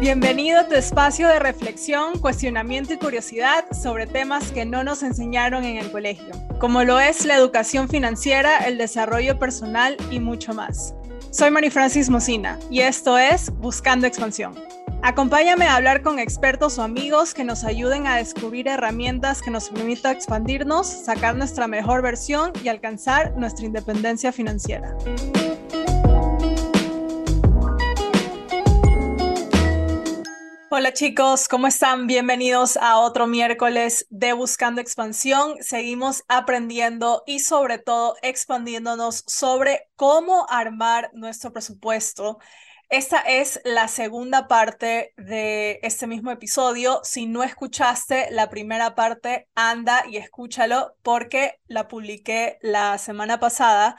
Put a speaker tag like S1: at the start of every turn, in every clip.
S1: Bienvenido a tu espacio de reflexión, cuestionamiento y curiosidad sobre temas que no nos enseñaron en el colegio, como lo es la educación financiera, el desarrollo personal y mucho más. Soy Mari Francis Mocina y esto es Buscando Expansión. Acompáñame a hablar con expertos o amigos que nos ayuden a descubrir herramientas que nos permitan expandirnos, sacar nuestra mejor versión y alcanzar nuestra independencia financiera. Hola chicos, ¿cómo están? Bienvenidos a otro miércoles de Buscando Expansión. Seguimos aprendiendo y sobre todo expandiéndonos sobre cómo armar nuestro presupuesto. Esta es la segunda parte de este mismo episodio. Si no escuchaste la primera parte, anda y escúchalo porque la publiqué la semana pasada.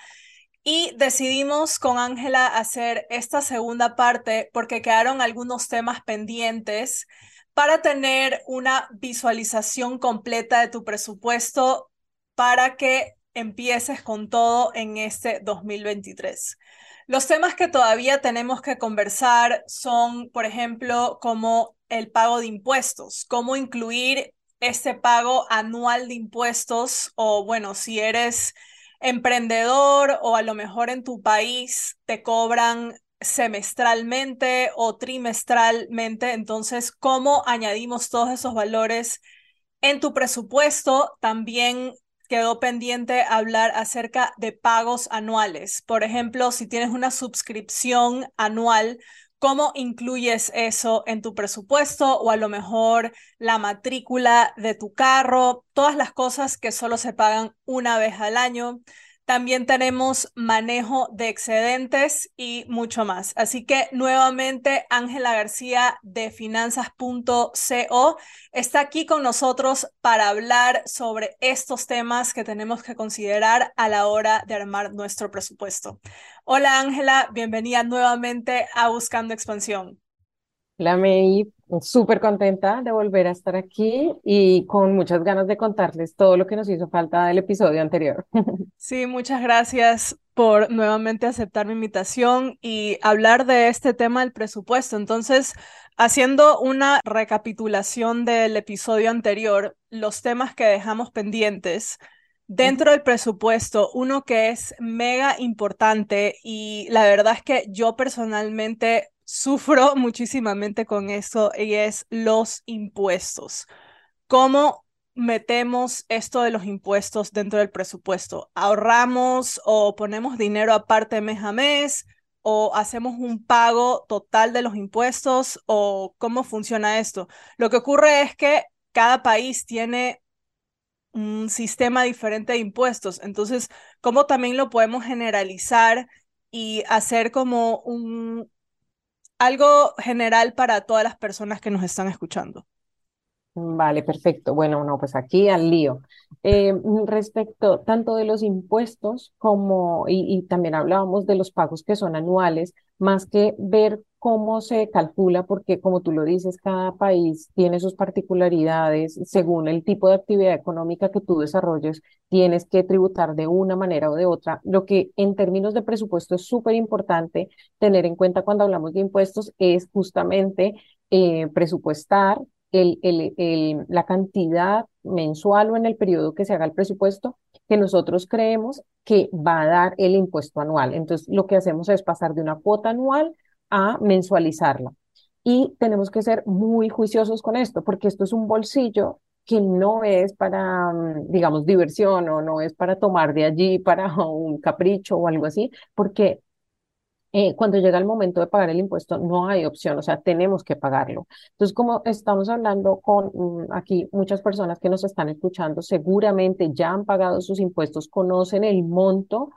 S1: Y decidimos con Ángela hacer esta segunda parte porque quedaron algunos temas pendientes para tener una visualización completa de tu presupuesto para que empieces con todo en este 2023. Los temas que todavía tenemos que conversar son, por ejemplo, como el pago de impuestos, cómo incluir este pago anual de impuestos o, bueno, si eres emprendedor o a lo mejor en tu país te cobran semestralmente o trimestralmente. Entonces, ¿cómo añadimos todos esos valores en tu presupuesto? También quedó pendiente hablar acerca de pagos anuales. Por ejemplo, si tienes una suscripción anual, ¿Cómo incluyes eso en tu presupuesto o a lo mejor la matrícula de tu carro? Todas las cosas que solo se pagan una vez al año. También tenemos manejo de excedentes y mucho más. Así que nuevamente Ángela García de finanzas.co está aquí con nosotros para hablar sobre estos temas que tenemos que considerar a la hora de armar nuestro presupuesto. Hola Ángela, bienvenida nuevamente a Buscando Expansión.
S2: La May, súper contenta de volver a estar aquí y con muchas ganas de contarles todo lo que nos hizo falta del episodio anterior.
S1: Sí, muchas gracias por nuevamente aceptar mi invitación y hablar de este tema del presupuesto. Entonces, haciendo una recapitulación del episodio anterior, los temas que dejamos pendientes. Dentro del presupuesto, uno que es mega importante y la verdad es que yo personalmente sufro muchísimamente con eso y es los impuestos. ¿Cómo metemos esto de los impuestos dentro del presupuesto? ¿Ahorramos o ponemos dinero aparte mes a mes? ¿O hacemos un pago total de los impuestos? ¿O cómo funciona esto? Lo que ocurre es que cada país tiene un sistema diferente de impuestos. Entonces, ¿cómo también lo podemos generalizar y hacer como un, algo general para todas las personas que nos están escuchando.
S2: Vale, perfecto. Bueno, no, pues aquí al lío. Eh, respecto tanto de los impuestos como, y, también hablábamos de los pagos que son anuales, más que ver cómo se calcula, porque como tú lo dices, cada país tiene sus particularidades según el tipo de actividad económica que tú desarrolles, tienes que tributar de una manera o de otra. Lo que en términos de presupuesto es súper importante tener en cuenta cuando hablamos de impuestos es justamente eh, presupuestar el, el, la cantidad mensual o en el periodo que se haga el presupuesto que nosotros creemos que va a dar el impuesto anual. Entonces, lo que hacemos es pasar de una cuota anual a mensualizarla. Y tenemos que ser muy juiciosos con esto, porque esto es un bolsillo que no es para, mm, digamos, diversión o no es para tomar de allí para un capricho o algo así, porque eh, cuando llega el momento de pagar el impuesto no hay opción, o sea, tenemos que pagarlo. Entonces, como estamos hablando con mm, aquí muchas personas que nos están escuchando, seguramente ya han pagado sus impuestos, conocen el monto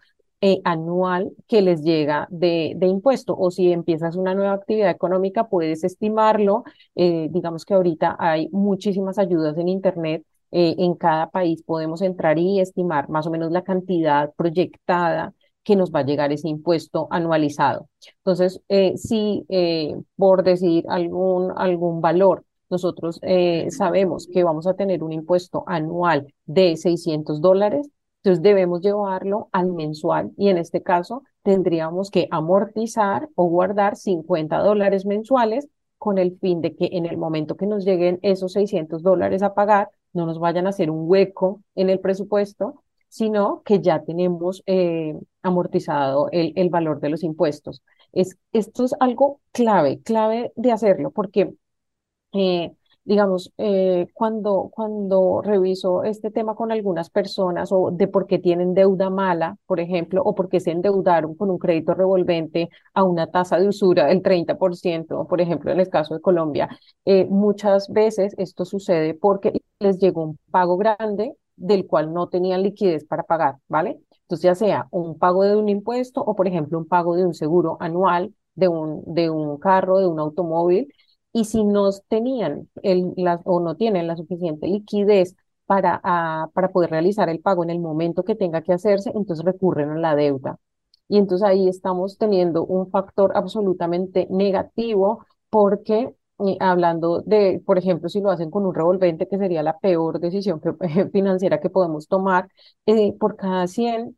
S2: eh, anual que les llega de, de, impuesto. O si empiezas una nueva actividad económica, puedes estimarlo. Eh, digamos que ahorita hay muchísimas ayudas en Internet. Eh, en cada país podemos entrar y estimar más o menos la cantidad proyectada que nos va a llegar ese impuesto anualizado. Entonces, si por decir algún, algún valor nosotros sabemos que vamos a tener un impuesto anual de 600 dólares, entonces debemos llevarlo al mensual y en este caso tendríamos que amortizar o guardar 50 dólares mensuales con el fin de que en el momento que nos lleguen esos 600 dólares a pagar, no nos vayan a hacer un hueco en el presupuesto, sino que ya tenemos eh, amortizado el, el, valor de los impuestos. Es, esto es algo clave, clave de hacerlo, porque eh, digamos, eh, cuando, cuando reviso este tema con algunas personas o de por qué tienen deuda mala, por ejemplo, o porque se endeudaron con un crédito revolvente a una tasa de usura del 30%, por ejemplo, en el caso de Colombia, muchas veces esto sucede porque les llegó un pago grande del cual no tenían liquidez para pagar, ¿vale? Entonces, ya sea un pago de un impuesto o, por ejemplo, un pago de un seguro anual de un, de un carro, de un automóvil, y si no tenían el, o no tienen la suficiente liquidez para, ah, para poder realizar el pago en el momento que tenga que hacerse, entonces recurren a la deuda. Y entonces ahí estamos teniendo un factor absolutamente negativo porque eh, hablando de, por ejemplo, si lo hacen con un revolvente, que sería la peor decisión financiera que podemos tomar, eh, por cada 100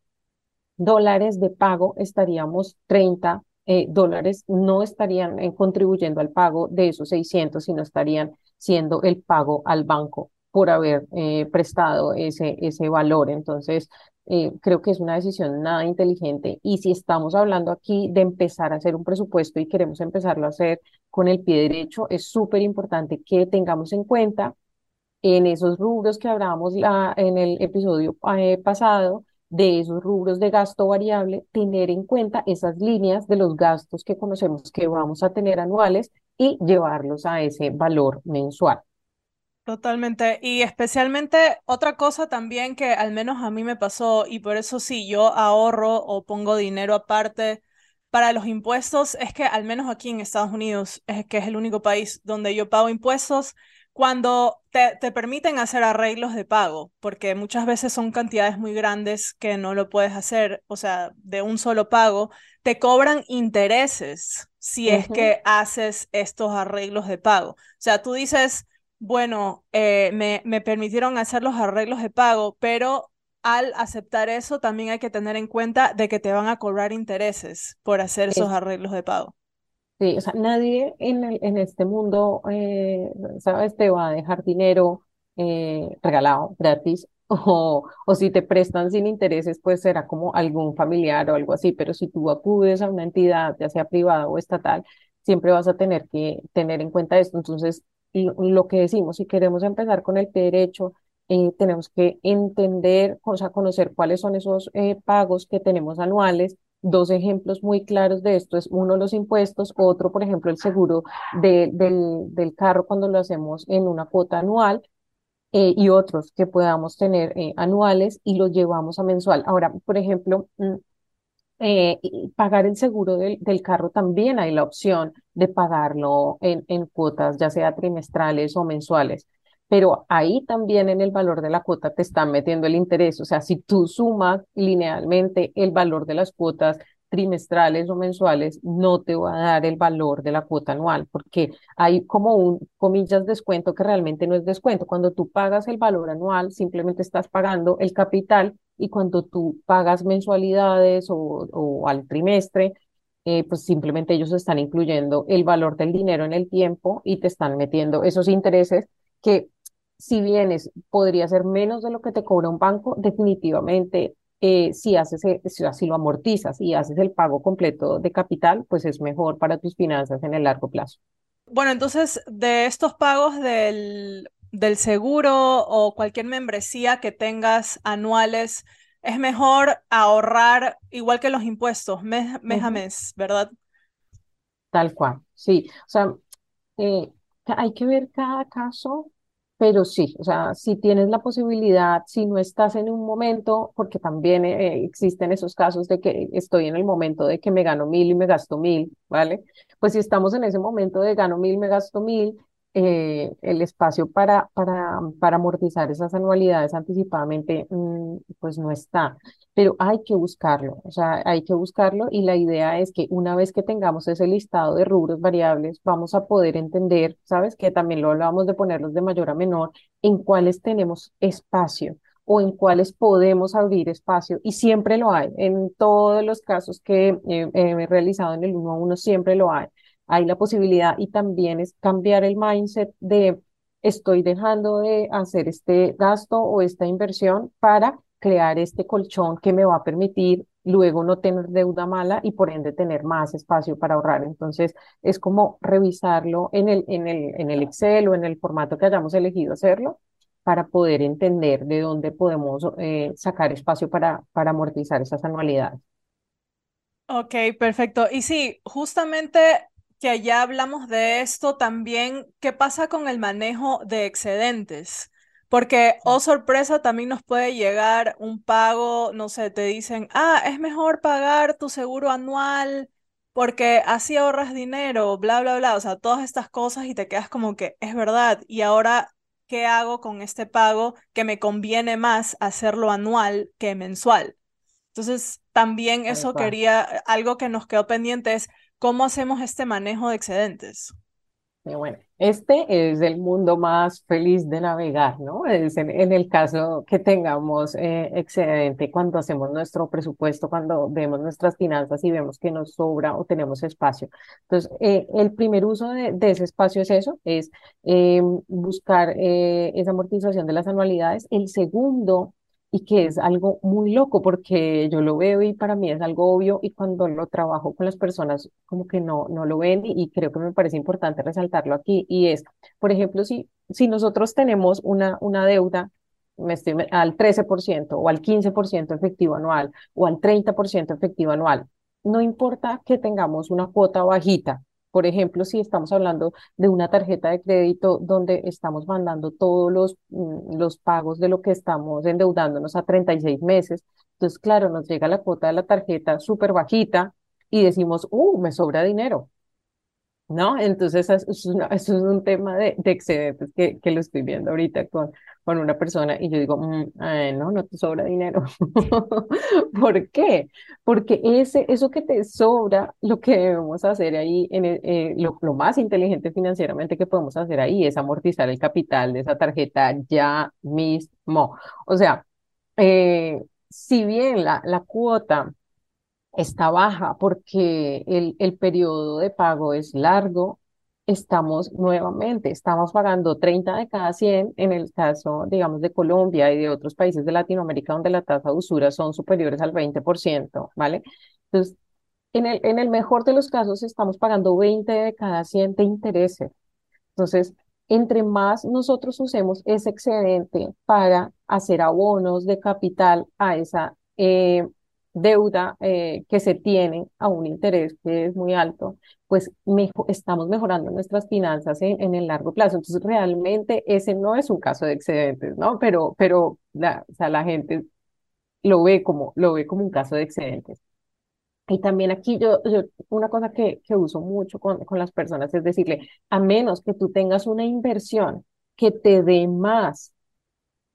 S2: dólares de pago estaríamos 30 eh, dólares no estarían contribuyendo al pago de esos 600, sino estarían siendo el pago al banco por haber prestado ese, ese valor. Entonces, creo que es una decisión nada inteligente. Y si estamos hablando aquí de empezar a hacer un presupuesto y queremos empezarlo a hacer con el pie derecho, es súper importante que tengamos en cuenta en esos rubros que hablábamos en el episodio pasado, de esos rubros de gasto variable, tener en cuenta esas líneas de los gastos que conocemos que vamos a tener anuales y llevarlos a ese valor mensual.
S1: Totalmente. Y especialmente otra cosa también que al menos a mí me pasó y por eso sí, yo ahorro o pongo dinero aparte para los impuestos, es que al menos aquí en Estados Unidos, es que es el único país donde yo pago impuestos, cuando te, te, permiten hacer arreglos de pago, porque muchas veces son cantidades muy grandes que no lo puedes hacer, o sea, de un solo pago, te cobran intereses si es que haces estos arreglos de pago. O sea, tú dices, bueno, eh, me, me permitieron hacer los arreglos de pago, pero al aceptar eso también hay que tener en cuenta de que te van a cobrar intereses por hacer esos arreglos de pago.
S2: Sí, o sea, nadie en, en este mundo, eh, ¿sabes? Te va a dejar dinero eh, regalado, gratis, o, o si te prestan sin intereses, pues será como algún familiar o algo así, pero si tú acudes a una entidad, ya sea privada o estatal, siempre vas a tener que tener en cuenta esto. Entonces, lo, que decimos, si queremos empezar con el derecho, eh, tenemos que entender, o sea, conocer cuáles son esos pagos que tenemos anuales Dos ejemplos muy claros de esto es uno los impuestos, otro, por ejemplo, el seguro del, del, carro cuando lo hacemos en una cuota anual eh, y otros que podamos tener eh, anuales y los llevamos a mensual. Ahora, por ejemplo, eh, pagar el seguro del, del, carro también hay la opción de pagarlo en, en cuotas, ya sea trimestrales o mensuales pero ahí también en el valor de la cuota te están metiendo el interés. O sea, si tú sumas linealmente el valor de las cuotas trimestrales o mensuales, no te va a dar el valor de la cuota anual, porque hay como un, comillas, descuento que realmente no es descuento. Cuando tú pagas el valor anual, simplemente estás pagando el capital y cuando tú pagas mensualidades o, o al trimestre, eh, pues simplemente ellos están incluyendo el valor del dinero en el tiempo y te están metiendo esos intereses que si vienes, podría ser menos de lo que te cobra un banco, definitivamente eh, si haces, e, si, lo amortizas y haces el pago completo de capital, pues es mejor para tus finanzas en el largo plazo.
S1: Bueno, entonces, de estos pagos del, del seguro o cualquier membresía que tengas anuales, es mejor ahorrar igual que los impuestos, mes, a mes, ¿verdad?
S2: Tal cual, sí. O sea, eh, hay que ver cada caso pero sí, o sea, si tienes la posibilidad, si no estás en un momento, porque también eh, existen esos casos de que estoy en el momento de que me gano mil y me gasto mil, ¿vale? Pues si estamos en ese momento de gano mil, me gasto mil, eh, el espacio para, para, para amortizar esas anualidades anticipadamente, mm, pues no está. Pero hay que buscarlo, o sea, hay que buscarlo y la idea es que una vez que tengamos ese listado de rubros variables, vamos a poder entender, ¿sabes? Que también lo hablábamos de ponerlos de mayor a menor, en cuáles tenemos espacio. o en cuáles podemos abrir espacio y siempre lo hay. En todos los casos que he realizado en el 1 a 1 siempre lo hay. Hay la posibilidad y también es cambiar el mindset de estoy dejando de hacer este gasto o esta inversión para crear este colchón que me va a permitir luego no tener deuda mala y por ende tener más espacio para ahorrar. Entonces, es como revisarlo en el, en el, en el Excel o en el formato que hayamos elegido hacerlo para poder entender de dónde podemos eh, sacar espacio para, para amortizar esas anualidades.
S1: Ok, perfecto. Y sí, justamente que ya hablamos de esto, también, ¿qué pasa con el manejo de excedentes? Porque, oh sorpresa, también nos puede llegar un pago, no sé, te dicen, ah, es mejor pagar tu seguro anual porque así ahorras dinero, bla, bla, bla, o sea, todas estas cosas y te quedas como que es verdad. Y ahora, ¿qué hago con este pago que me conviene más hacerlo anual que mensual? Entonces, también eso quería, algo que nos quedó pendiente es cómo hacemos este manejo de excedentes.
S2: Bueno, este es el mundo más feliz de navegar, ¿no? Es en, el caso que tengamos eh, excedente cuando hacemos nuestro presupuesto, cuando vemos nuestras finanzas y vemos que nos sobra o tenemos espacio. Entonces, eh, el primer uso de, ese espacio es eso, es eh, buscar esa amortización de las anualidades. El segundo y que es algo muy loco porque yo lo veo y para mí es algo obvio y cuando lo trabajo con las personas como que no, no lo ven y, creo que me parece importante resaltarlo aquí y es, por ejemplo, si, si nosotros tenemos una, una deuda me estoy, al 13% o al 15% efectivo anual o al 30% efectivo anual, no importa que tengamos una cuota bajita, por ejemplo, si estamos hablando de una tarjeta de crédito donde estamos mandando todos los, mm, los pagos de lo que estamos endeudándonos a 36 meses, entonces, claro, nos llega la cuota de la tarjeta súper bajita y decimos, uh, me sobra dinero. ¿no? Entonces, eso es, eso es un tema de, de excedentes que, que, lo estoy viendo ahorita con, con una persona y yo digo, mm, no, no te sobra dinero. ¿Por qué? Porque ese, eso que te sobra, lo que debemos hacer ahí, en eh, lo, lo, más inteligente financieramente que podemos hacer ahí es amortizar el capital de esa tarjeta ya mismo. O sea, eh, si bien la, la cuota está baja porque el, el periodo de pago es largo, estamos nuevamente, estamos pagando 30 de cada 100 en el caso, digamos, de Colombia y de otros países de Latinoamérica donde la tasa de usura son superiores al 20%, ¿vale? Entonces, en el, en el mejor de los casos estamos pagando 20 de cada 100 de intereses. Entonces, entre más nosotros usemos ese excedente para hacer abonos de capital a esa eh, deuda eh, que se tiene a un interés que es muy alto, pues estamos mejorando nuestras finanzas en, el largo plazo. Entonces, realmente ese no es un caso de excedentes, ¿no? Pero, pero la, o sea, la gente lo ve como, lo ve como un caso de excedentes. Y también aquí yo, una cosa que, que uso mucho con, con las personas es decirle, a menos que tú tengas una inversión que te dé más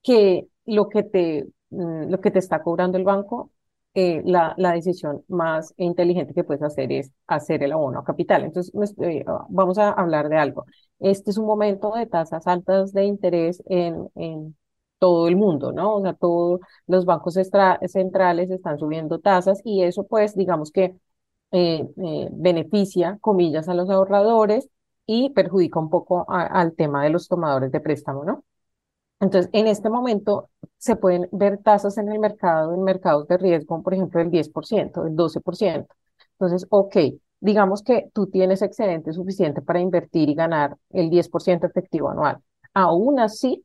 S2: que lo que te, mm, lo que te está cobrando el banco, eh, la, la, decisión más inteligente que puedes hacer es hacer el abono a capital. Entonces, eh, vamos a hablar de algo. Este es un momento de tasas altas de interés en, en todo el mundo, ¿no? O sea, todos los bancos centrales están subiendo tasas y eso, pues, digamos que eh, beneficia, comillas, a los ahorradores y perjudica un poco al tema de los tomadores de préstamo, ¿no? Entonces, en este momento se pueden ver tasas en el mercado, en mercados de riesgo, por ejemplo, del 10%, del 12%. Entonces, ok, digamos que tú tienes excedente suficiente para invertir y ganar el 10% efectivo anual. Aún así,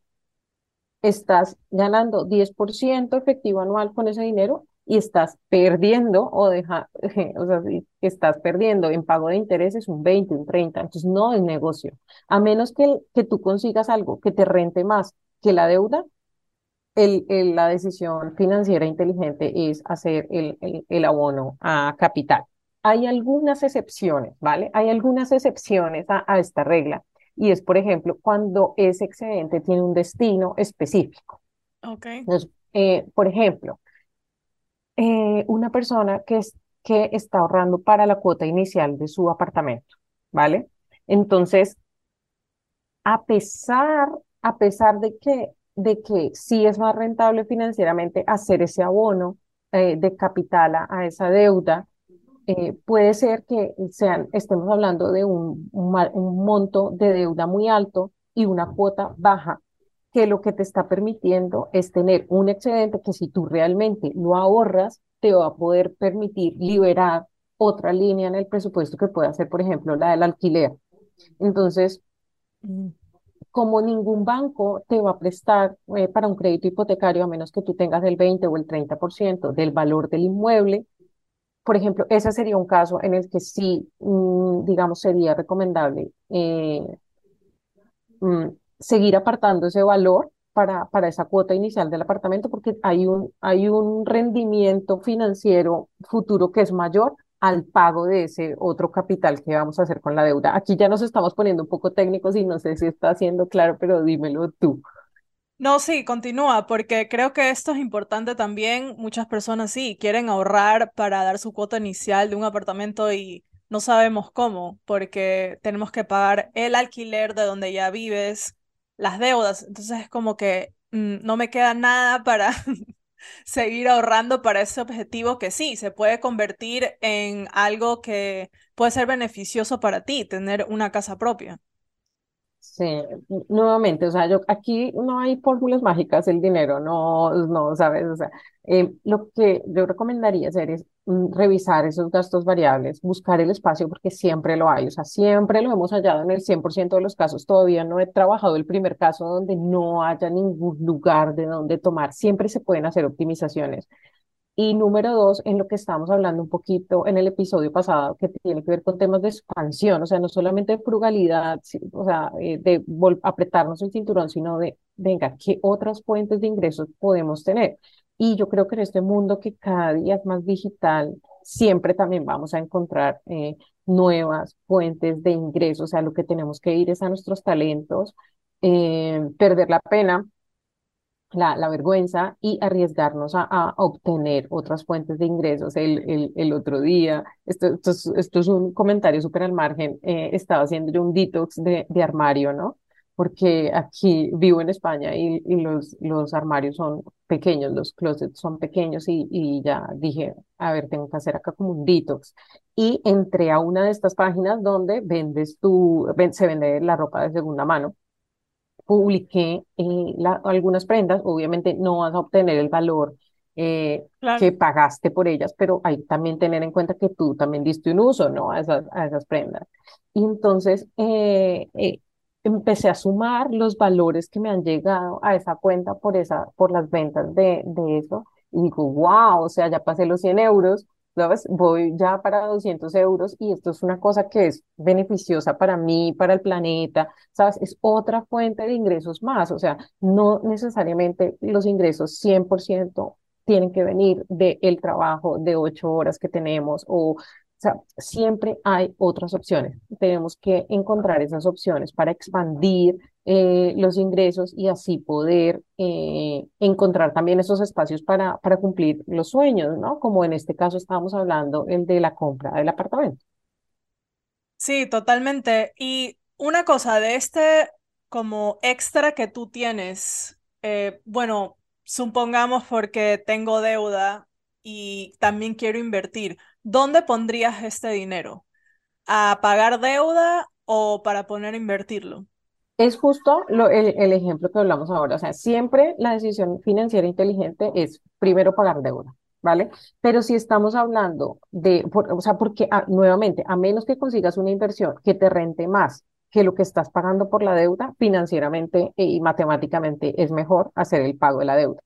S2: estás ganando 10% efectivo anual con ese dinero y estás perdiendo o deja, o sea, estás perdiendo en pago de intereses un 20, un 30, entonces no es negocio. A menos que, que tú consigas algo que te rente más que la deuda, el, la decisión financiera inteligente es hacer el, el, abono a capital. Hay algunas excepciones, ¿vale? Hay algunas excepciones a, esta regla. Y es, por ejemplo, cuando ese excedente tiene un destino específico.
S1: Ok.
S2: Entonces, eh, por ejemplo, eh, una persona que, es, que está ahorrando para la cuota inicial de su apartamento, ¿vale? Entonces, a pesar a pesar de que de que sí es más rentable financieramente hacer ese abono eh, de capital a, esa deuda eh, puede ser que sean, estemos hablando de un, un, un monto de deuda muy alto y una cuota baja, que lo que te está permitiendo es tener un excedente que si tú realmente lo ahorras, te va a poder permitir liberar otra línea en el presupuesto que puede ser, por ejemplo, la del alquiler. Entonces, mm, como ningún banco te va a prestar eh, para un crédito hipotecario, a menos que tú tengas el 20 o el 30% del valor del inmueble, por ejemplo, ese sería un caso en el que sí, mm, digamos, sería recomendable eh, mm, seguir apartando ese valor para, para esa cuota inicial del apartamento porque hay un, hay un rendimiento financiero futuro que es mayor al pago de ese otro capital que vamos a hacer con la deuda. Aquí ya nos estamos poniendo un poco técnicos y no sé si está haciendo claro, pero dímelo tú.
S1: No, sí, continúa, porque creo que esto es importante también. Muchas personas sí quieren ahorrar para dar su cuota inicial de un apartamento y no sabemos cómo, porque tenemos que pagar el alquiler de donde ya vives, las deudas. Entonces es como que mm, no me queda nada para seguir ahorrando para ese objetivo que sí, se puede convertir en algo que puede ser beneficioso para ti, tener una casa propia.
S2: Sí, nuevamente, o sea, yo aquí no hay fórmulas mágicas, el dinero, no, no, sabes, o sea, eh, lo que yo recomendaría hacer es mm, revisar esos gastos variables, buscar el espacio porque siempre lo hay, o sea, siempre lo hemos hallado en el 100% de los casos, todavía no he trabajado el primer caso donde no haya ningún lugar de donde tomar, siempre se pueden hacer optimizaciones. Y número dos, en lo que estábamos hablando un poquito en el episodio pasado, que tiene que ver con temas de expansión, o sea, no solamente de frugalidad, o sea, eh, de apretarnos el cinturón, sino de, venga, ¿qué otras fuentes de ingresos podemos tener? Y yo creo que en este mundo que cada día es más digital, siempre también vamos a encontrar eh, nuevas fuentes de ingresos, o sea, lo que tenemos que ir es a nuestros talentos, eh, perder la pena la, la vergüenza y arriesgarnos a, a, obtener otras fuentes de ingresos. El, el, el otro día, esto, esto, es, esto es un comentario súper al margen, eh, estaba haciendo yo un detox de, de armario, ¿no? Porque aquí vivo en España y, y los, los armarios son pequeños, los closets son pequeños y, y ya dije, a ver, tengo que hacer acá como un detox. Y entré a una de estas páginas donde vendes tu, se vende la ropa de segunda mano publiqué eh, algunas prendas, obviamente no vas a obtener el valor eh, que pagaste por ellas, pero hay también tener en cuenta que tú también diste un uso, ¿no? A esas, a esas prendas. Y entonces eh, empecé a sumar los valores que me han llegado a esa cuenta por, esa, por las ventas de, de eso. Y digo, wow, o sea, ya pasé los 100 euros ¿sabes? Voy ya para 200 euros y esto es una cosa que es beneficiosa para mí, para el planeta, ¿sabes? Es otra fuente de ingresos más, o sea, no necesariamente los ingresos 100% tienen que venir del trabajo de ocho horas que tenemos o o sea, siempre hay otras opciones. Tenemos que encontrar esas opciones para expandir eh, los ingresos y así poder eh, encontrar también esos espacios para, para cumplir los sueños, ¿no? Como en este caso estábamos hablando, el de la compra del apartamento.
S1: Sí, totalmente. Y una cosa de este como extra que tú tienes, eh, bueno, supongamos porque tengo deuda y también quiero invertir, ¿dónde pondrías este dinero? ¿A pagar deuda o para poner a invertirlo?
S2: Es justo lo, el, el, ejemplo que hablamos ahora. O sea, siempre la decisión financiera inteligente es primero pagar deuda, ¿vale? Pero si estamos hablando de, por, o sea, porque a, nuevamente, a menos que consigas una inversión que te rente más que lo que estás pagando por la deuda, financieramente y matemáticamente es mejor hacer el pago de la deuda.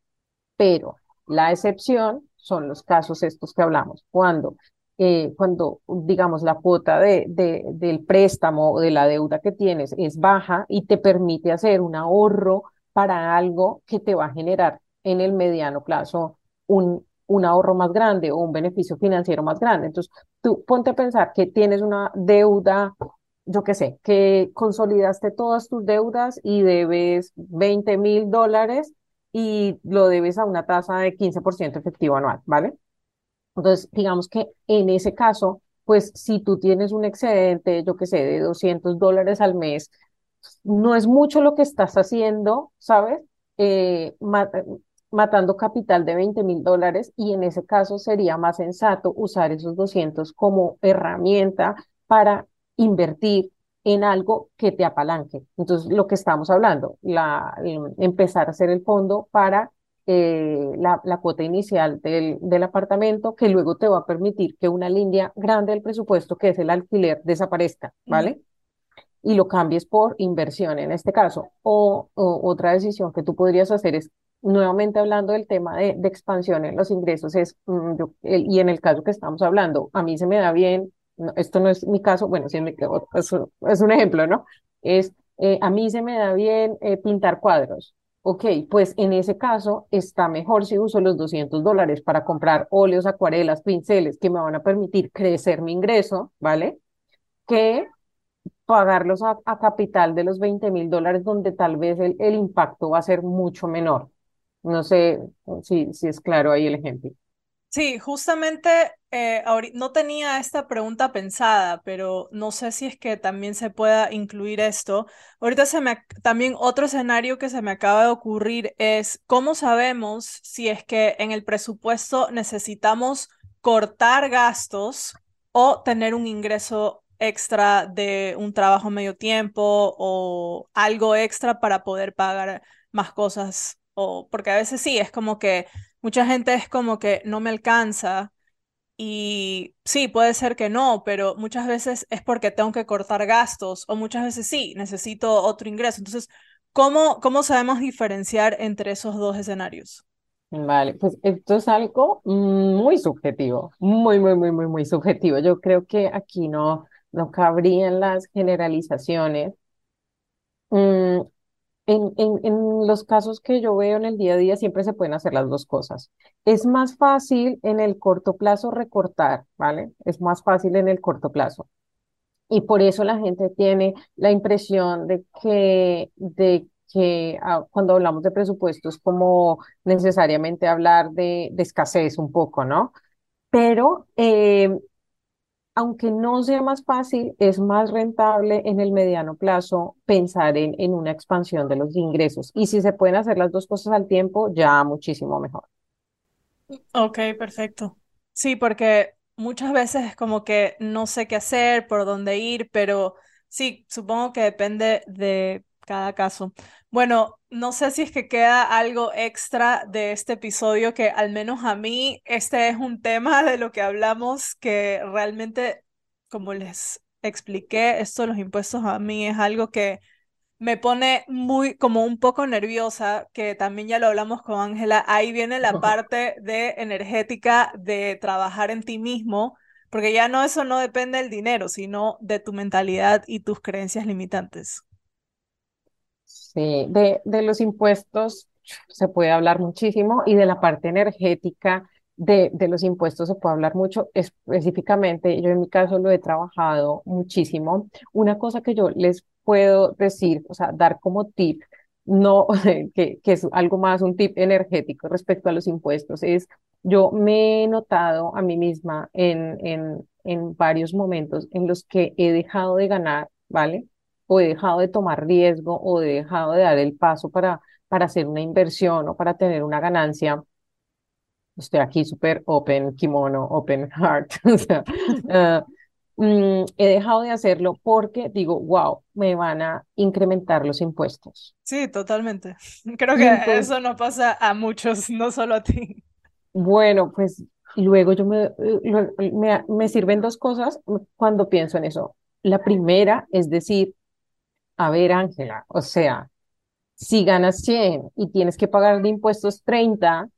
S2: Pero la excepción son los casos estos que hablamos, cuando eh, cuando, digamos, la cuota de, de, del préstamo o de la deuda que tienes es baja y te permite hacer un ahorro para algo que te va a generar en el mediano plazo un, un ahorro más grande o un beneficio financiero más grande. Entonces, tú ponte a pensar que tienes una deuda, yo qué sé, que consolidaste todas tus deudas y debes 20 mil dólares y lo debes a una tasa de 15% efectivo anual, ¿vale? Entonces, digamos que en ese caso, pues si tú tienes un excedente, yo qué sé, de 200 dólares al mes, no es mucho lo que estás haciendo, ¿sabes? eh, matando capital de 20 mil dólares y en ese caso sería más sensato usar esos 200 como herramienta para invertir en algo que te apalanque. Entonces, lo que estamos hablando, la, empezar a hacer el fondo para eh, la, la, cuota inicial del, del, apartamento, que luego te va a permitir que una línea grande del presupuesto, que es el alquiler, desaparezca, ¿vale? Y lo cambies por inversión en este caso. O, otra decisión que tú podrías hacer es, nuevamente hablando del tema de, de expansión en los ingresos, es, mm, y en el caso que estamos hablando, a mí se me da bien esto no es mi caso, bueno, sí es, es un ejemplo, ¿no? Es, eh, a mí se me da bien eh, pintar cuadros. Ok, pues en ese caso está mejor si uso los 200 dólares para comprar óleos, acuarelas, pinceles que me van a permitir crecer mi ingreso, ¿vale? Que pagarlos a, capital de los 20 mil dólares donde tal vez el, el, impacto va a ser mucho menor. No sé si, si es claro ahí el ejemplo.
S1: Sí, justamente eh, no tenía esta pregunta pensada, pero no sé si es que también se pueda incluir esto. Ahorita se me, también otro escenario que se me acaba de ocurrir es cómo sabemos si es que en el presupuesto necesitamos cortar gastos o tener un ingreso extra de un trabajo medio tiempo o algo extra para poder pagar más cosas o porque a veces sí, es como que Mucha gente es como que no me alcanza y sí, puede ser que no, pero muchas veces es porque tengo que cortar gastos o muchas veces sí, necesito otro ingreso. Entonces, ¿cómo, cómo sabemos diferenciar entre esos dos escenarios?
S2: Vale, pues esto es algo muy subjetivo, muy, muy, muy, muy, muy subjetivo. Yo creo que aquí no, no cabrían las generalizaciones. Mm, en, en, los casos que yo veo en el día a día siempre se pueden hacer las dos cosas. Es más fácil en el corto plazo recortar, ¿vale? Es más fácil en el corto plazo. Y por eso la gente tiene la impresión de que, de que ah, cuando hablamos de presupuestos como necesariamente hablar de, de escasez un poco, ¿no? Pero eh, aunque no sea más fácil, es más rentable en el mediano plazo pensar en, en una expansión de los ingresos. Y si se pueden hacer las dos cosas al tiempo, ya muchísimo mejor.
S1: Ok, perfecto. Sí, porque muchas veces es como que no sé qué hacer, por dónde ir, pero sí, supongo que depende de cada caso. Bueno, no sé si es que queda algo extra de este episodio, que al menos a mí este es un tema de lo que hablamos que realmente, como les expliqué, esto de los impuestos a mí es algo que me pone muy como un poco nerviosa, que también ya lo hablamos con Ángela, ahí viene la parte de energética de trabajar en ti mismo, porque ya no eso no depende del dinero, sino de tu mentalidad y tus creencias limitantes.
S2: Sí, de, de los impuestos se puede hablar muchísimo y de la parte energética de, de los impuestos se puede hablar mucho. Específicamente, yo en mi caso lo he trabajado muchísimo. Una cosa que yo les puedo decir, o sea, dar como tip, no, que, que es algo más un tip energético respecto a los impuestos, es yo me he notado a mí misma en, en, en varios momentos en los que he dejado de ganar, ¿vale? O he dejado de tomar riesgo o he dejado de dar el paso para, para hacer una inversión o para tener una ganancia. Estoy aquí súper open kimono, open heart. o sea, ah, mm, he dejado de hacerlo porque digo, wow, me van a incrementar los impuestos.
S1: Sí, totalmente. Creo que eso no pasa a muchos, no solo a ti.
S2: Bueno, pues luego yo me, me, me sirven dos cosas cuando pienso en eso. La primera es decir, a ver, Ángela, o sea, si ganas 100 y tienes que pagar de impuestos 30,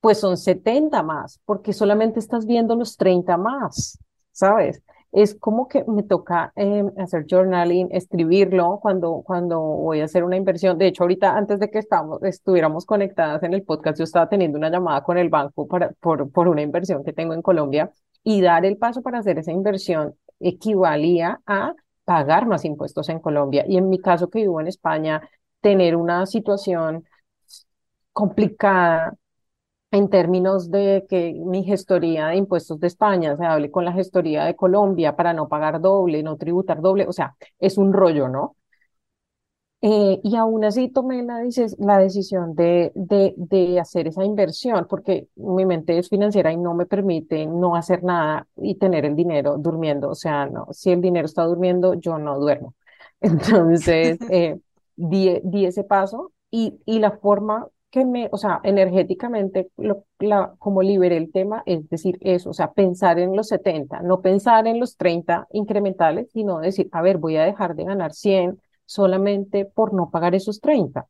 S2: pues son 70 más, porque solamente estás viendo los 30 más, ¿sabes? Es como que me toca em, hacer journaling, escribirlo cuando, cuando voy a hacer una inversión. De hecho, ahorita antes de que estamos, estuviéramos conectadas en el podcast, yo estaba teniendo una llamada con el banco para, por, por una inversión que tengo en Colombia y dar el paso para hacer esa inversión equivalía a pagar más impuestos en Colombia. Y en mi caso que vivo en España, tener una situación complicada en términos de que mi gestoría de impuestos de España se hable con la gestoría de Colombia para no pagar doble, no tributar doble, o sea, es un rollo, ¿no? Eh, y aún así tomé la, la decisión de, de, de hacer esa inversión porque mi mente es financiera y no me permite no hacer nada y tener el dinero durmiendo. O sea, no, si el dinero está durmiendo, yo no duermo. Entonces, eh, di, di ese paso y, y la forma que me, o sea, energéticamente, lo, la, como liberé el tema, es decir, eso, o sea, pensar en los 70 no pensar en los 30 incrementales, sino decir, a ver, voy a dejar de ganar 100 solamente por no pagar esos treinta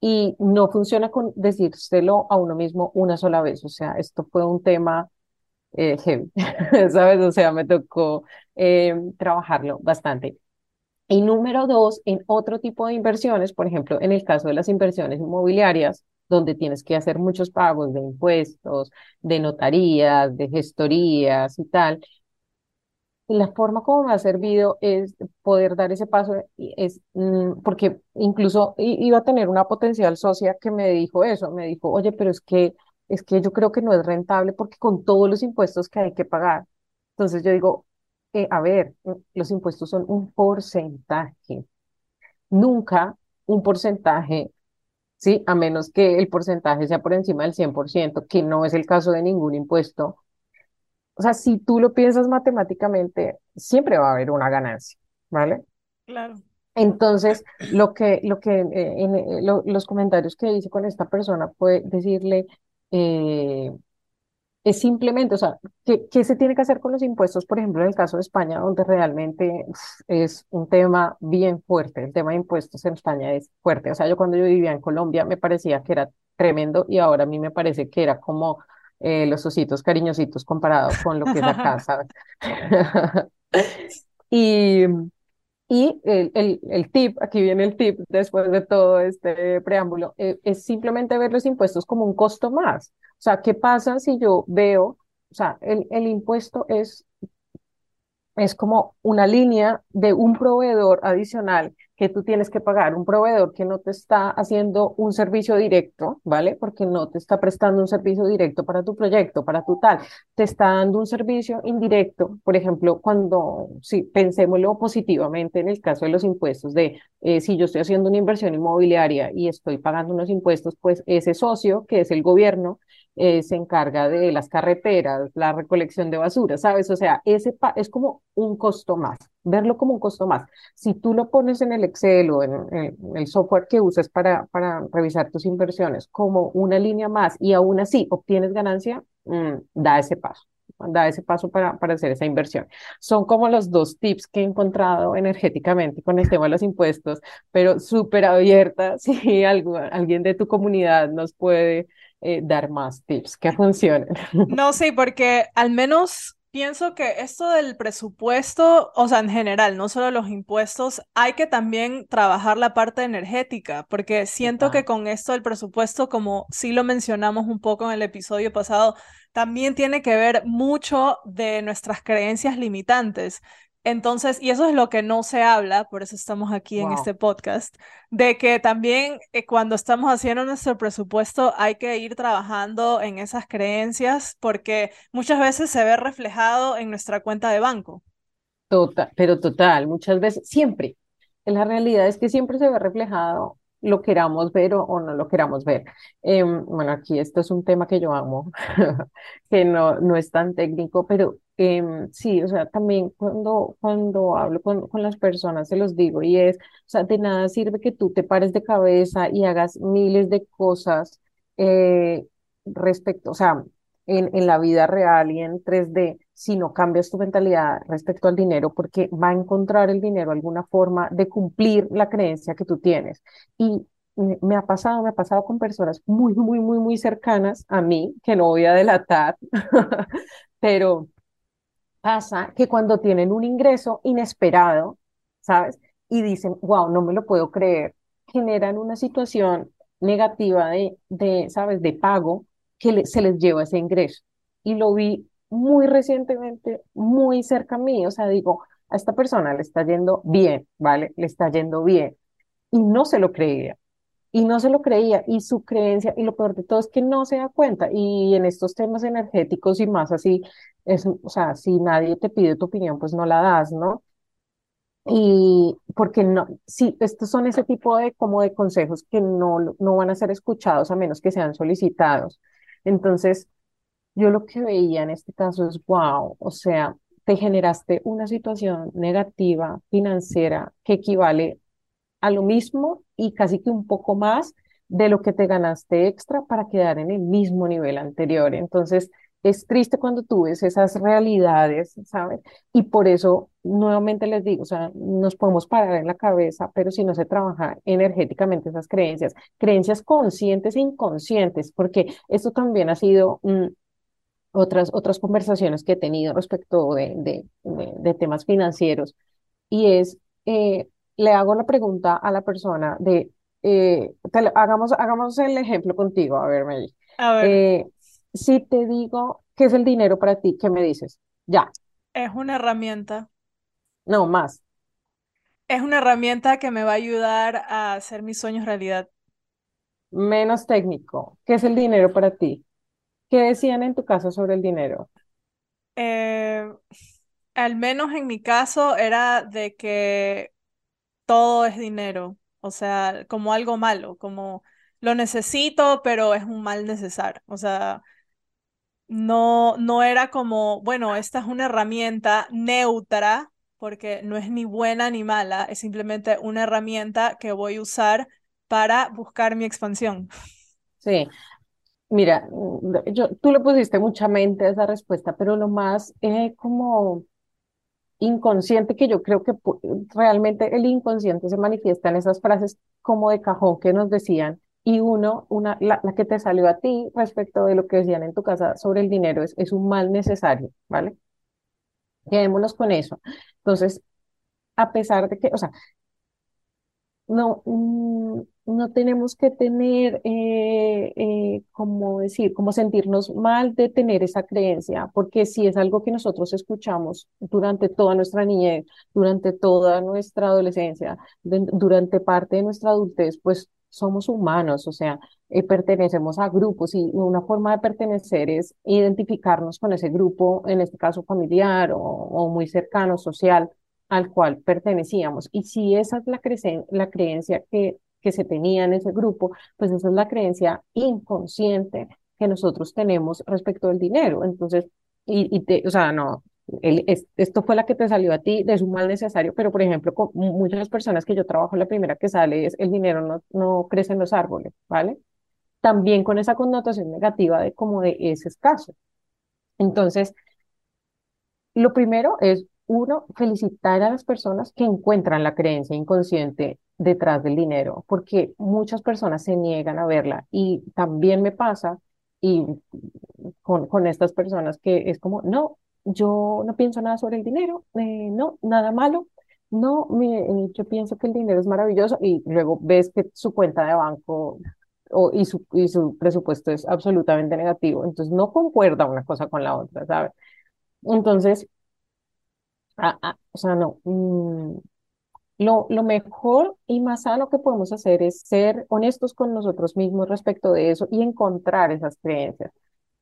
S2: Y no funciona con decírselo a uno mismo una sola vez. O sea, esto fue un tema eh, heavy, ¿sabes? O sea, me tocó eh, trabajarlo bastante. Y número dos, en otro tipo de inversiones, por ejemplo, en el caso de las inversiones inmobiliarias, donde tienes que hacer muchos pagos de impuestos, de notarías, de gestorías y tal, la forma como me ha servido es poder dar ese paso, es mm, porque incluso iba a tener una potencial socia que me dijo eso, me dijo, oye, pero es que, es que yo creo que no es rentable porque con todos los impuestos que hay que pagar. Entonces yo digo, eh, a ver, mm, los impuestos son un porcentaje, nunca un porcentaje, ¿sí? A menos que el porcentaje sea por encima del 100% que no es el caso de ningún impuesto o sea, si tú lo piensas matemáticamente, siempre va a haber una ganancia, ¿vale?
S1: Claro.
S2: Entonces, lo que, lo que eh, en, eh, lo- los comentarios que hice con esta persona fue decirle, eh, es simplemente, o sea, ¿qué, qué se tiene que hacer con los impuestos? Por ejemplo, en el caso de España, donde realmente es un tema bien fuerte, el tema de impuestos en España es fuerte. O sea, yo cuando yo vivía en Colombia me parecía que era tremendo y ahora a mí me parece que era como eh, los ositos cariñositos comparado con lo que es acá, ¿sabes? Y, y el, el, el tip, aquí viene el tip después de todo este preámbulo, eh, es simplemente ver los impuestos como un costo más. O sea, ¿qué pasa si yo veo, o sea, el, el impuesto es es como una línea de un proveedor adicional que tú tienes que pagar, un proveedor que no te está haciendo un servicio directo, ¿vale? Porque no te está prestando un servicio directo para tu proyecto, para tu tal, te está dando un servicio indirecto, por ejemplo, cuando, si pensémoslo positivamente en el caso de los impuestos, de eh, si yo estoy haciendo una inversión inmobiliaria y estoy pagando unos impuestos, pues ese socio, que es el gobierno, eh, se encarga de las carreteras, la recolección de basura, ¿sabes? O sea, ese es como un costo más, verlo como un costo más. Si tú lo pones en el Excel o en, el software que usas para, para revisar tus inversiones como una línea más y aún así obtienes ganancia, mm, da ese paso. Da ese paso para, para hacer esa inversión. Son como los dos tips que he encontrado energéticamente con el tema de los impuestos, pero súper abierta. Si alguien de tu comunidad nos puede eh, dar más tips que funcionen.
S1: No, sí, porque al menos pienso que esto del presupuesto, o sea, en general, no solo los impuestos, hay que también trabajar la parte energética, porque siento que con esto del presupuesto, como sí lo mencionamos un poco en el episodio pasado, también tiene que ver mucho de nuestras creencias limitantes. Entonces, y eso es lo que no se habla, por eso estamos aquí en este podcast de que también eh, cuando estamos haciendo nuestro presupuesto hay que ir trabajando en esas creencias porque muchas veces se ve reflejado en nuestra cuenta de banco.
S2: total, pero total, muchas veces, siempre. La realidad es que siempre se ve reflejado lo queramos ver o, o no lo queramos ver. Em, bueno, aquí esto es un tema que yo amo, que no, no es tan técnico, pero em, sí, o sea, también cuando, cuando hablo con, con las personas se los digo y es, o sea, de nada sirve que tú te pares de cabeza y hagas miles de cosas eh, respecto, o sea, en, en la vida real y en tres d si no cambias tu mentalidad respecto al dinero, porque va a encontrar el dinero alguna forma de cumplir la creencia que tú tienes. Y me ha pasado, me ha pasado con personas muy, muy, muy, muy cercanas a mí, que no voy a delatar, pero pasa que cuando tienen un ingreso inesperado, ¿sabes? Y dicen, wow, no me lo puedo creer, generan una situación negativa de, de ¿sabes?, de pago que le- se les lleva ese ingreso. Y lo vi muy recientemente, muy cerca a mí, o sea, digo, a esta persona le está yendo bien, ¿vale? Le está yendo bien. Y no se lo creía. Y no se lo creía, y su creencia, y lo peor de todo es que no se da cuenta. Y en estos temas energéticos y más así, es, o sea, si nadie te pide tu opinión, pues no la das, ¿no? Y porque no, sí, estos son ese tipo de como de consejos que no, no van a ser escuchados a menos que sean solicitados. Entonces, yo lo que veía en este caso es, wow, o sea, te generaste una situación negativa financiera que equivale a lo mismo y casi que un poco más de lo que te ganaste extra para quedar en el mismo nivel anterior. Entonces, es triste cuando tú ves esas realidades, ¿sabes? Y por eso, nuevamente les digo, o sea, nos podemos parar en la cabeza, pero si no se trabaja energéticamente esas creencias, creencias conscientes e inconscientes, porque esto también ha sido mm, otras, otras conversaciones que he tenido respecto de, de, de, temas financieros, y es, eh, le hago la pregunta a la persona de, eh, hagamos, hagamos el ejemplo contigo, a ver, Mary.
S1: A ver.
S2: Eh, si te digo qué es el dinero para ti, ¿qué me dices? Ya.
S1: Es una herramienta.
S2: No, más.
S1: Es una herramienta que me va a ayudar a hacer mis sueños realidad.
S2: Menos técnico. ¿Qué es el dinero para ti? ¿Qué decían en tu casa sobre el dinero?
S1: Eh, al menos en mi caso era de que todo es dinero, o sea, como algo malo, como lo necesito, pero es un mal necesario. O sea, no, no era como, bueno, esta es una herramienta neutra, porque no es ni buena ni mala, es simplemente una herramienta que voy a usar para buscar mi expansión.
S2: Sí, mira, yo, tú le pusiste mucha mente a esa respuesta, pero lo más eh, como inconsciente que yo creo que realmente el inconsciente se manifiesta en esas frases como de cajón que nos decían y uno, una, la, que te salió a ti respecto de lo que decían en tu casa sobre el dinero es, es un mal necesario, ¿vale? Quedémonos con eso. Entonces, a pesar de que, o sea, no, mm, no tenemos que tener, eh, eh, como decir, como sentirnos mal de tener esa creencia, porque si es algo que nosotros escuchamos durante toda nuestra niñez, durante toda nuestra adolescencia, durante parte de nuestra adultez, pues somos humanos, o sea, eh, pertenecemos a grupos y una forma de pertenecer es identificarnos con ese grupo, en este caso familiar o, muy cercano, social, al cual pertenecíamos. Y si esa es la, la creencia que, que se tenía en ese grupo, pues esa es la creencia inconsciente que nosotros tenemos respecto del dinero. Entonces, y, y te, o sea, no, esto fue la que te salió a ti de su mal necesario, pero por ejemplo, con muchas personas que yo trabajo, la primera que sale es el dinero no, no crece en los árboles, ¿vale? También con esa connotación negativa de como de ese escaso. Entonces, lo primero es, uno, felicitar a las personas que encuentran la creencia inconsciente detrás del dinero, porque muchas personas se niegan a verla y también me pasa y con, con estas personas que es como, no, yo no pienso nada sobre el dinero, eh, no, nada malo, no, eh, yo pienso que el dinero es maravilloso y luego ves que su cuenta de banco o, y, su, y su presupuesto es absolutamente negativo, entonces no concuerda una cosa con la otra, ¿sabes? Entonces, ah, ah, o sea, no, mm, lo, lo mejor y más sano que podemos hacer es ser honestos con nosotros mismos respecto de eso y encontrar esas creencias.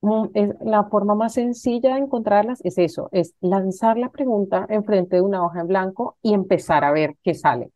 S2: Mm, es, la forma más sencilla de encontrarlas es eso, es lanzar la pregunta enfrente de una hoja en blanco y empezar a ver qué sale.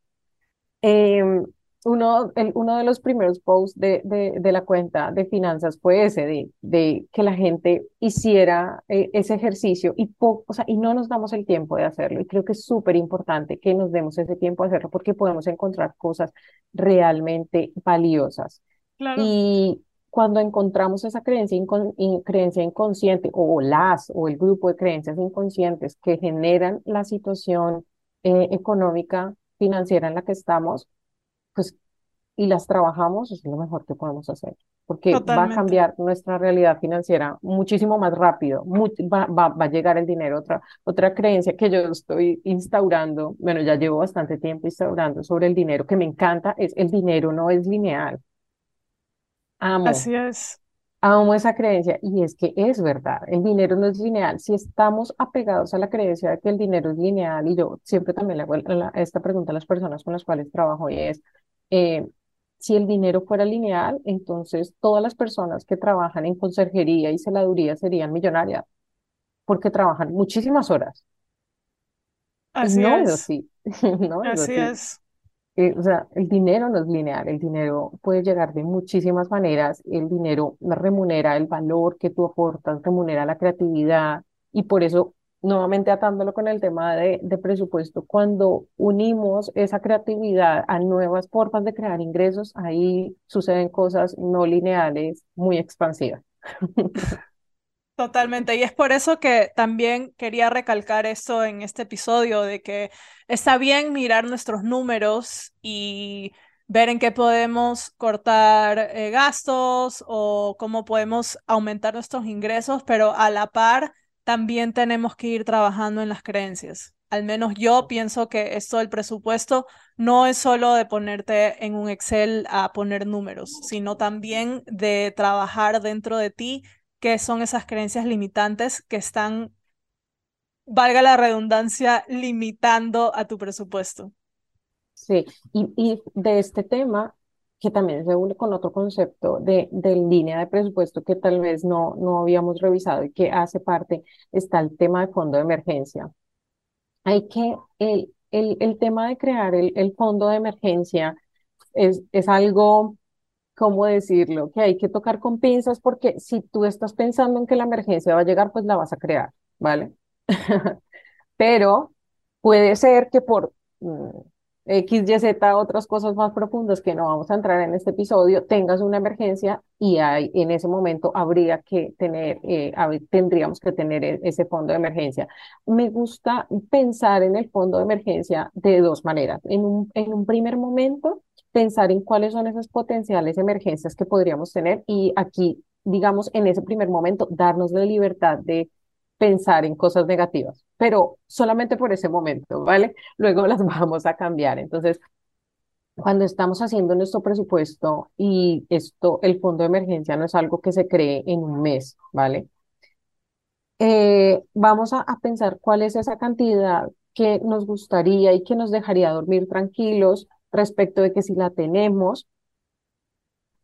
S2: Em, uno, el, uno de los primeros posts de, de, de, la cuenta de finanzas fue ese, de, de que la gente hiciera eh, ese ejercicio y, o sea, y no nos damos el tiempo de hacerlo. Y creo que es súper importante que nos demos ese tiempo de hacerlo porque podemos encontrar cosas realmente valiosas.
S1: Claro.
S2: Y cuando encontramos esa creencia, incon, creencia inconsciente o las o el grupo de creencias inconscientes que generan la situación eh, económica financiera en la que estamos, pues, y las trabajamos, es lo mejor que podemos hacer, porque
S1: Totalmente.
S2: va a cambiar nuestra realidad financiera muchísimo más rápido, va, va, va, a llegar el dinero. Otra, otra creencia que yo estoy instaurando, bueno, ya llevo bastante tiempo instaurando sobre el dinero, que me encanta, es el dinero no es lineal. Amo.
S1: Así es.
S2: Amo esa creencia y es que es verdad, el dinero no es lineal. Si estamos apegados a la creencia de que el dinero es lineal, y yo siempre también le hago esta pregunta a las personas con las cuales trabajo y es, eh, si el dinero fuera lineal, entonces todas las personas que trabajan en conserjería y celaduría serían millonarias porque trabajan muchísimas horas.
S1: Así
S2: no es
S1: es,
S2: así, no es
S1: así
S2: así.
S1: es.
S2: Eh, o sea, el dinero no es lineal, el dinero puede llegar de muchísimas maneras, el dinero remunera el valor que tú aportas, remunera la creatividad y por eso, nuevamente atándolo con el tema de, de presupuesto, cuando unimos esa creatividad a nuevas formas de crear ingresos, ahí suceden cosas no lineales muy expansivas.
S1: Totalmente. Y es por eso que también quería recalcar esto en este episodio, de que está bien mirar nuestros números y ver en qué podemos cortar eh, gastos o cómo podemos aumentar nuestros ingresos, pero a la par también tenemos que ir trabajando en las creencias. Al menos yo pienso que esto del presupuesto no es solo de ponerte en un Excel a poner números, sino también de trabajar dentro de ti qué son esas creencias limitantes que están, valga la redundancia, limitando a tu presupuesto.
S2: Sí, y, y de este tema, que también se une con otro concepto de, de línea de presupuesto que tal vez no, no habíamos revisado y que hace parte, está el tema de fondo de emergencia. Hay que, el, el, el tema de crear el, el fondo de emergencia es, es algo, ¿cómo decirlo? Que hay que tocar con pinzas porque si tú estás pensando en que la emergencia va a llegar, pues la vas a crear, ¿vale? pero puede ser que por mm, X, Y, Z, otras cosas más profundas que no vamos a entrar en este episodio, tengas una emergencia y hay, en ese momento habría que tener, eh, tendríamos que tener e- ese fondo de emergencia. Me gusta pensar en el fondo de emergencia de dos maneras. En un, en un primer momento, pensar en cuáles son esas potenciales emergencias que podríamos tener y aquí, digamos, en ese primer momento, darnos la libertad de pensar en cosas negativas, pero solamente por ese momento, ¿vale? Luego las vamos a cambiar. Entonces, cuando estamos haciendo nuestro presupuesto y esto, el fondo de emergencia no es algo que se cree en un mes, ¿vale? Eh, vamos a, a pensar cuál es esa cantidad que nos gustaría y que nos dejaría dormir tranquilos respecto de que si la tenemos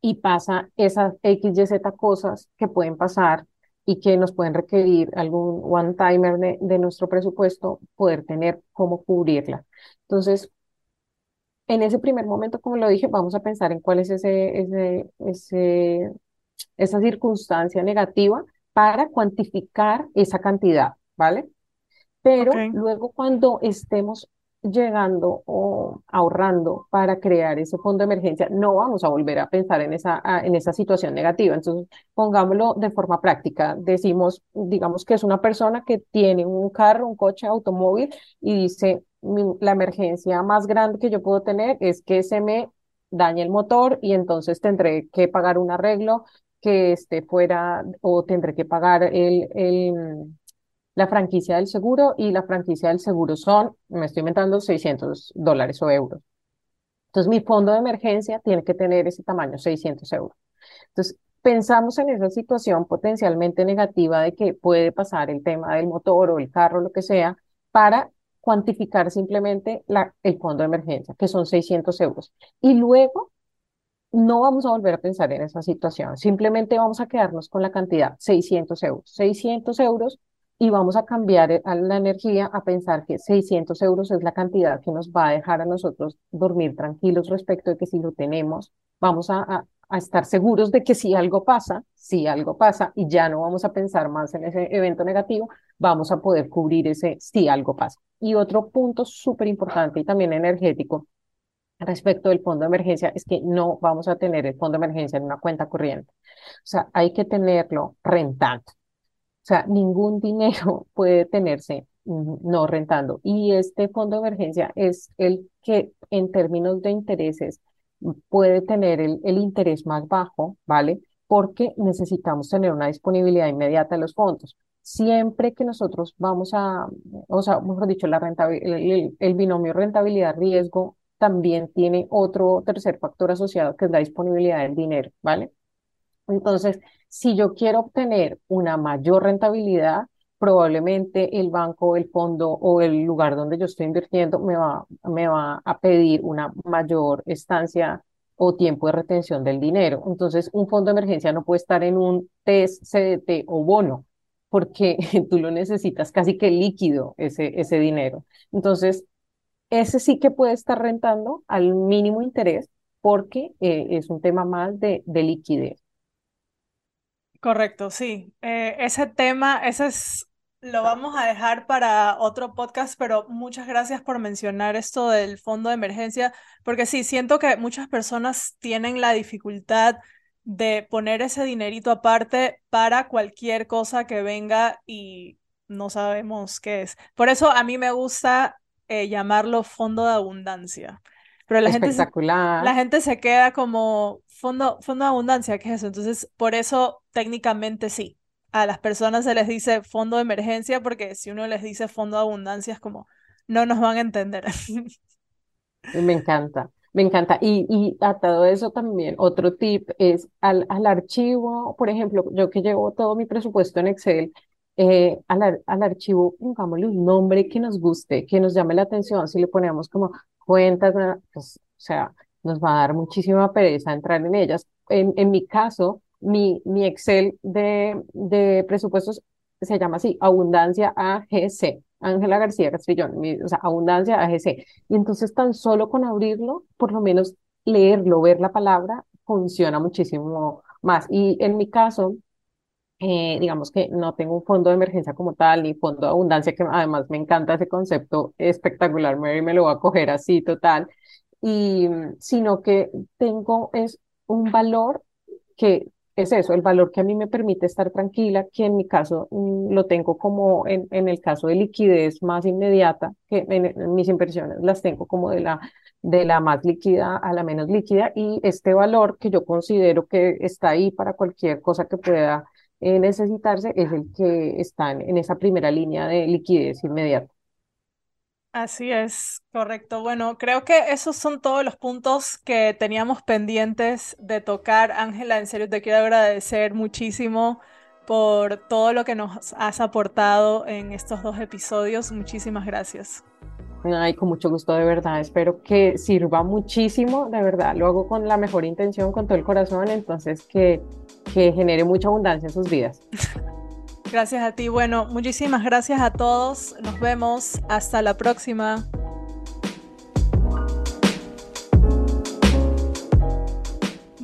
S2: y pasa esas X, Y, Z cosas que pueden pasar y que nos pueden requerir algún one-timer de, de nuestro presupuesto, poder tener cómo cubrirla. Entonces, en ese primer momento, como lo dije, vamos a pensar en cuál es ese, ese, ese, esa circunstancia negativa para cuantificar esa cantidad, ¿vale? Pero luego cuando estemos llegando o ahorrando para crear ese fondo de emergencia, no vamos a volver a pensar en esa, en esa situación negativa. Entonces, pongámoslo de forma práctica. Decimos, digamos que es una persona que tiene un carro, un coche, automóvil y dice, "Mi- la emergencia más grande que yo puedo tener es que se me dañe el motor y entonces tendré que pagar un arreglo que esté fuera o tendré que pagar el, el, la franquicia del seguro y la franquicia del seguro son, me estoy inventando, 600 dólares o euros. Entonces, mi fondo de emergencia tiene que tener ese tamaño, 600 euros. Entonces, pensamos en esa situación potencialmente negativa de que puede pasar el tema del motor o el carro, lo que sea, para cuantificar simplemente el fondo de emergencia, que son 600 euros. Y luego no vamos a volver a pensar en esa situación, simplemente vamos a quedarnos con la cantidad 600 euros. 600 euros y vamos a cambiar eh, a la energía a pensar que 600 euros es la cantidad que nos va a dejar a nosotros dormir tranquilos respecto de que si lo tenemos, vamos a, estar seguros de que si algo pasa, si algo pasa y ya no vamos a pensar más en ese evento negativo, vamos a poder cubrir ese si algo pasa. Y otro punto súper importante y también energético respecto del fondo de emergencia es que no vamos a tener el fondo de emergencia en una cuenta corriente. O sea, hay que tenerlo rentando. O sea, ningún dinero puede tenerse mm, no rentando. Y este fondo de emergencia es el que en términos de intereses mm, puede tener el, el interés más bajo, ¿vale? Porque necesitamos tener una disponibilidad inmediata de los fondos. Siempre que nosotros vamos a, o sea, mejor dicho, la el- el binomio rentabilidad-riesgo también tiene otro tercer factor asociado que es la disponibilidad del dinero, ¿vale? Entonces, si yo quiero obtener una mayor rentabilidad, probablemente el banco, el fondo o el lugar donde yo estoy invirtiendo me va, me va a pedir una mayor estancia o tiempo de retención del dinero. Entonces, un fondo de emergencia no puede estar en un TES, CDT o bono, porque tú lo necesitas casi que líquido, ese, ese dinero. Entonces, ese sí que puede estar rentando al mínimo interés porque eh, es un tema más de, de liquidez.
S1: Correcto, sí. Eh, ese tema, ese es, lo vamos a dejar para otro podcast, pero muchas gracias por mencionar esto del fondo de emergencia, porque sí, siento que muchas personas tienen la dificultad de poner ese dinerito aparte para cualquier cosa que venga y no sabemos qué es. Por eso a mí me gusta eh, llamarlo fondo de abundancia. Pero la gente, se, la gente se queda como fondo, fondo de abundancia, ¿qué es eso? Entonces, por eso técnicamente sí. A las personas se les dice fondo de emergencia porque si uno les dice fondo de abundancia es como no nos van a entender.
S2: Me encanta. Me encanta. Y, y atado eso también, otro tip es al, al archivo, por ejemplo, yo que llevo todo mi presupuesto en Excel, eh, al, al archivo pongámosle un nombre que nos guste, que nos llame la atención. Si le ponemos como cuentas, pues, o sea, nos va a dar muchísima pereza entrar en ellas. En, en mi caso, mi, mi Excel de, de presupuestos se llama así, Abundancia AGC. Ángela García Castrillón, o sea, Abundancia AGC. Y entonces tan solo con abrirlo, por lo menos leerlo, ver la palabra, funciona muchísimo más. Y en mi caso, eh, digamos que no tengo un fondo de emergencia como tal, ni fondo de abundancia, que además me encanta ese concepto espectacular, Mary me lo va a coger así total, y sino que tengo es un valor que es eso, el valor que a mí me permite estar tranquila, que en mi caso mm, lo tengo como en, en, el caso de liquidez más inmediata, que en, mis inversiones las tengo como de la, de la más líquida a la menos líquida, y este valor que yo considero que está ahí para cualquier cosa que pueda eh, necesitarse es el que está en, esa primera línea de liquidez inmediata.
S1: Así es, correcto. Bueno, creo que esos son todos los puntos que teníamos pendientes de tocar. Ángela, en serio te quiero agradecer muchísimo por todo lo que nos has aportado en estos dos episodios. Muchísimas gracias.
S2: Ay, con mucho gusto, de verdad. Espero que sirva muchísimo, de verdad. Lo hago con la mejor intención, con todo el corazón, entonces que, que genere mucha abundancia en sus vidas.
S1: Gracias a ti. Bueno, muchísimas gracias a todos. Nos vemos. Hasta la próxima.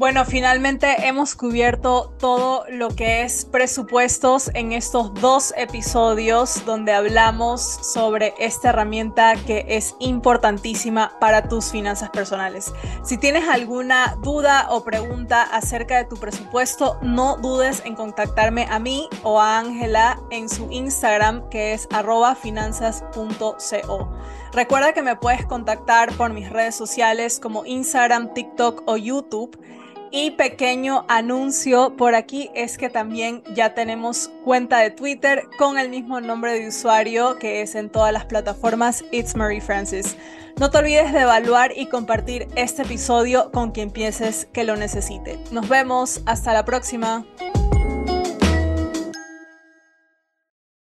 S1: Bueno, finalmente hemos cubierto todo lo que es presupuestos en estos dos episodios donde hablamos sobre esta herramienta que es importantísima para tus finanzas personales. Si tienes alguna duda o pregunta acerca de tu presupuesto, no dudes en contactarme a mí o a Ángela en su Instagram que es finanzas.co. Recuerda que me puedes contactar por mis redes sociales como Instagram, TikTok o YouTube. Y pequeño anuncio por aquí es que también ya tenemos cuenta de Twitter con el mismo nombre de usuario que es en todas las plataformas It's Marie Francis. No te olvides de evaluar y compartir este episodio con quien pienses que lo necesite. Nos vemos, hasta la próxima.